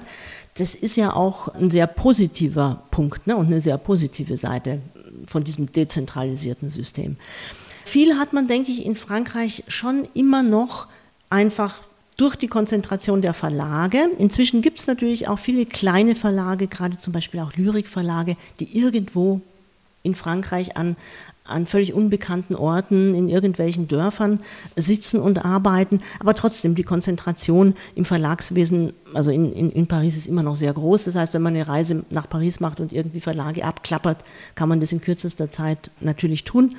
das ist ja auch ein sehr positiver Punkt ne, und eine sehr positive Seite von diesem dezentralisierten System. Viel hat man, denke ich, in Frankreich schon immer noch einfach durch die Konzentration der Verlage. Inzwischen gibt es natürlich auch viele kleine Verlage, gerade zum Beispiel auch Lyrikverlage, die irgendwo in Frankreich an an völlig unbekannten Orten, in irgendwelchen Dörfern sitzen und arbeiten. Aber trotzdem, die Konzentration im Verlagswesen, also in, in, in, Paris, ist immer noch sehr groß. Das heißt, wenn man eine Reise nach Paris macht und irgendwie Verlage abklappert, kann man das in kürzester Zeit natürlich tun.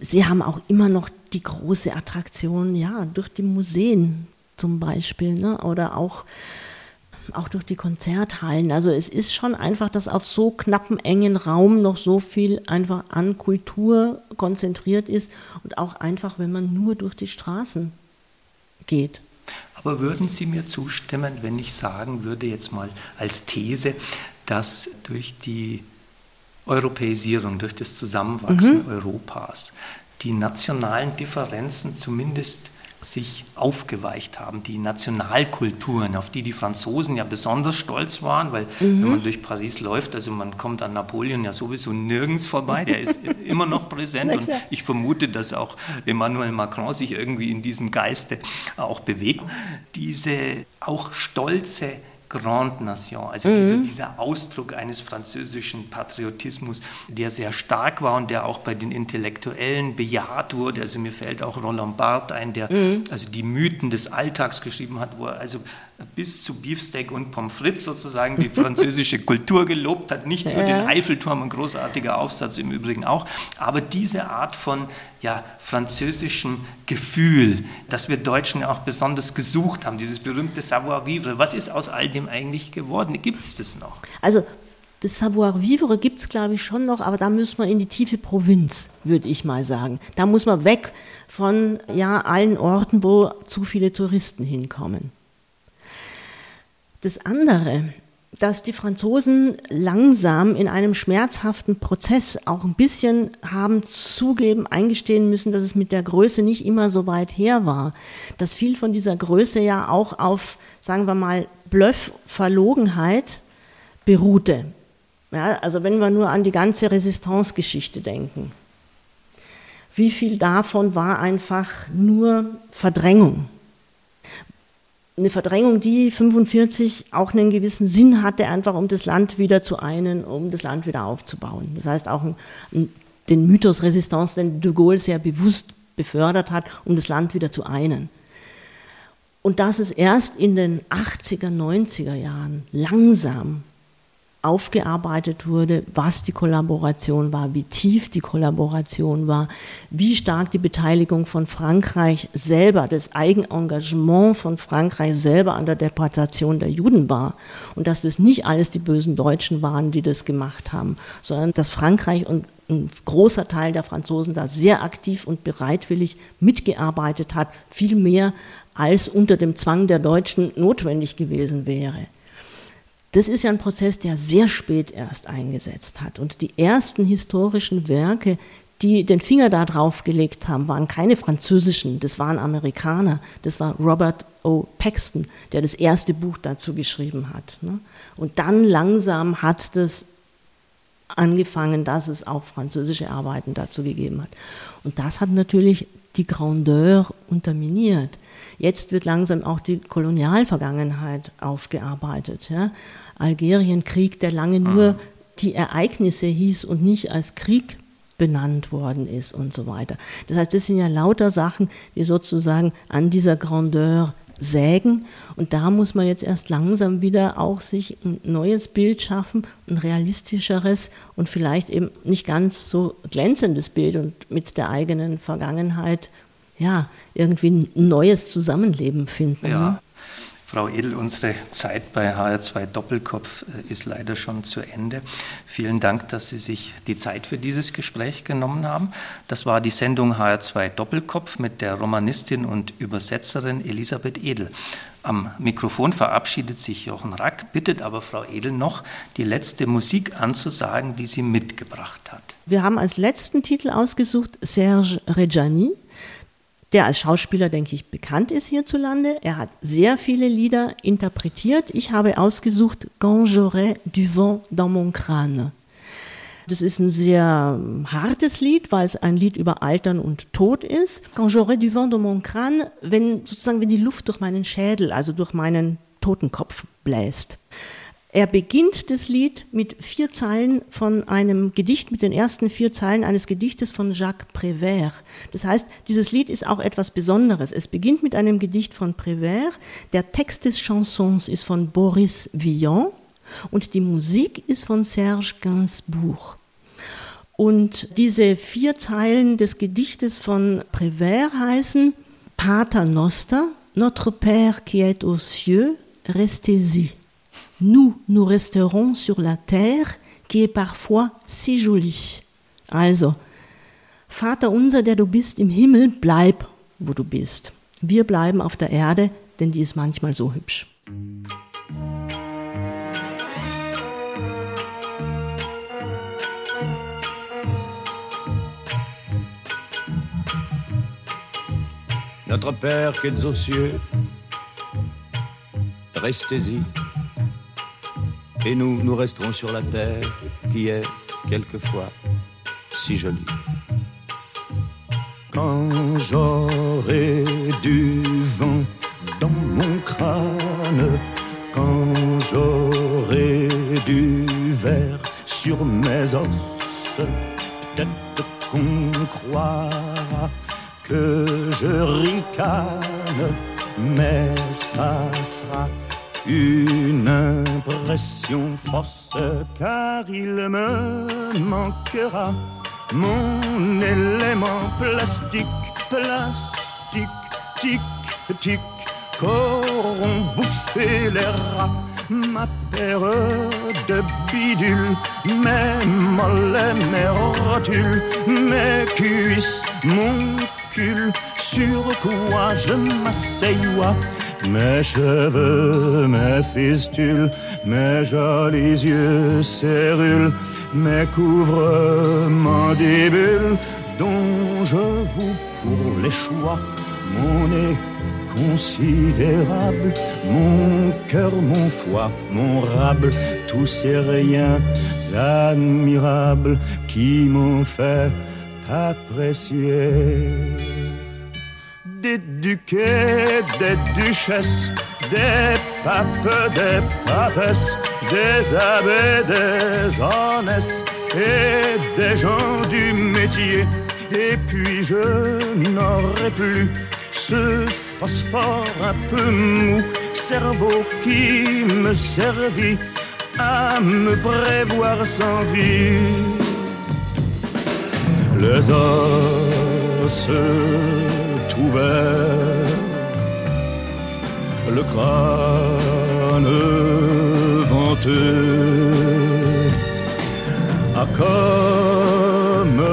Sie haben auch immer noch die große Attraktion, ja, durch die Museen zum Beispiel, ne? oder auch auch durch die Konzerthallen. Also es ist schon einfach, dass auf so knappen, engen Raum noch so viel einfach an Kultur konzentriert ist und auch einfach, wenn man nur durch die Straßen geht. Aber würden Sie mir zustimmen, wenn ich sagen würde, jetzt mal als These, dass durch die Europäisierung, durch das Zusammenwachsen mhm. Europas, die nationalen Differenzen zumindest sich aufgeweicht haben. Die Nationalkulturen, auf die die Franzosen ja besonders stolz waren, weil mhm. wenn man durch Paris läuft, also man kommt an Napoleon ja sowieso nirgends vorbei, der ist immer noch präsent und ich vermute, dass auch Emmanuel Macron sich irgendwie in diesem Geiste auch bewegt. Diese auch stolze Grande Nation, also mhm. diese, dieser Ausdruck eines französischen Patriotismus, der sehr stark war und der auch bei den Intellektuellen bejaht wurde. Also mir fällt auch Roland Barthes ein, der mhm. also die Mythen des Alltags geschrieben hat, wo er also bis zu Beefsteak und Pommes frites sozusagen die französische Kultur gelobt hat, nicht nur den Eiffelturm, ein großartiger Aufsatz im Übrigen auch, aber diese Art von ja, französischem Gefühl, das wir Deutschen auch besonders gesucht haben, dieses berühmte Savoir-vivre, was ist aus all dem eigentlich geworden? Gibt es das noch? Also das Savoir-vivre gibt es, glaube ich, schon noch, aber da müssen wir in die tiefe Provinz, würde ich mal sagen. Da muss man weg von ja, allen Orten, wo zu viele Touristen hinkommen. Das andere, dass die Franzosen langsam in einem schmerzhaften Prozess auch ein bisschen haben zugeben, eingestehen müssen, dass es mit der Größe nicht immer so weit her war. Dass viel von dieser Größe ja auch auf, sagen wir mal, Bluff, Verlogenheit beruhte. Ja, also wenn wir nur an die ganze Resistance-Geschichte denken. wie viel davon war einfach nur Verdrängung? Eine Verdrängung, die 45 auch einen gewissen Sinn hatte, einfach um das Land wieder zu einen, um das Land wieder aufzubauen. Das heißt auch den Mythos Resistance, den de Gaulle sehr bewusst befördert hat, um das Land wieder zu einen. Und dass es erst in den 80er, 90er Jahren langsam aufgearbeitet wurde, was die Kollaboration war, wie tief die Kollaboration war, wie stark die Beteiligung von Frankreich selber, das Eigenengagement von Frankreich selber an der Deportation der Juden war. Und dass das nicht alles die bösen Deutschen waren, die das gemacht haben, sondern dass Frankreich und ein großer Teil der Franzosen da sehr aktiv und bereitwillig mitgearbeitet hat, viel mehr als unter dem Zwang der Deutschen notwendig gewesen wäre das ist ja ein Prozess, der sehr spät erst eingesetzt hat. Und die ersten historischen Werke, die den Finger da drauf gelegt haben, waren keine französischen, das waren Amerikaner. Das war Robert O. Paxton, der das erste Buch dazu geschrieben hat. Ne? Und dann langsam hat das angefangen, dass es auch französische Arbeiten dazu gegeben hat. Und das hat natürlich die Grandeur unterminiert. Jetzt wird langsam auch die Kolonialvergangenheit aufgearbeitet. Ja? Algerienkrieg, der lange nur mhm. die Ereignisse hieß und nicht als Krieg benannt worden ist und so weiter. Das heißt, das sind ja lauter Sachen, die sozusagen an dieser Grandeur sägen. Und da muss man jetzt erst langsam wieder auch sich ein neues Bild schaffen, ein realistischeres und vielleicht eben nicht ganz so glänzendes Bild und mit der eigenen Vergangenheit ja irgendwie ein neues Zusammenleben finden. Ja. Ne? Frau Edel, unsere Zeit bei HR2 Doppelkopf äh, ist leider schon zu Ende. Vielen Dank, dass Sie sich die Zeit für dieses Gespräch genommen haben. Das war die Sendung HR2 Doppelkopf mit der Romanistin und Übersetzerin Elisabeth Edel. Am Mikrofon verabschiedet sich Jochen Rack, bittet aber Frau Edel noch, die letzte Musik anzusagen, die sie mitgebracht hat. Wir haben als letzten Titel ausgesucht Serge Reggiani der als Schauspieler, denke ich, bekannt ist hierzulande. Er hat sehr viele Lieder interpretiert. Ich habe ausgesucht Quand j'aurai du vent dans mon crâne. Das ist ein sehr hartes Lied, weil es ein Lied über Altern und Tod ist. Quand j'aurai du vent dans mon crâne, wenn sozusagen wenn die Luft durch meinen Schädel, also durch meinen Totenkopf bläst. Er beginnt das Lied mit vier Zeilen von einem Gedicht, mit den ersten vier Zeilen eines Gedichtes von Jacques Prévert. Das heißt, dieses Lied ist auch etwas Besonderes. Es beginnt mit einem Gedicht von Prévert. Der Text des Chansons ist von Boris Vian und die Musik ist von Serge Gainsbourg. Und diese vier Zeilen des Gedichtes von Prévert heißen Pater Noster, Notre Père qui est aux cieux, restez-y. Nous, nous resterons sur la terre, qui est parfois si jolie. Also, Vater unser, der du bist im Himmel, bleib, wo du bist. Wir bleiben auf der Erde, denn die ist manchmal so hübsch. Notre Père qui est aux cieux, restez-y. Et nous, nous resterons sur la terre qui est quelquefois si jolie. Quand j'aurai du vent dans mon crâne, quand j'aurai du verre sur mes os, peut-être qu'on croira que je ricane, mais ça sera une impression fausse, car il me manquera mon élément plastique, plastique, tic, tic, qu'auront bouffé les rats. Ma paire de bidules, mes mollets, mes rotules, mes cuisses, mon cul, sur quoi je m'asseyois mes cheveux, mes fistules, mes jolis yeux cérules, mes couvreurs, mandibule dont je vous pour les choix mon nez considérable, mon cœur, mon foie, mon rable, tous ces riens admirables qui m'ont fait apprécié. Duquets, des duchesses, des papes, des papesses, des abbés, des honnêtes et des gens du métier. Et puis je n'aurai plus ce phosphore un peu mou, cerveau qui me servit à me prévoir sans vie. Les os ouverts, le crâne venteux, ah comme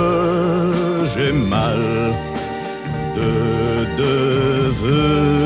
j'ai mal de devenir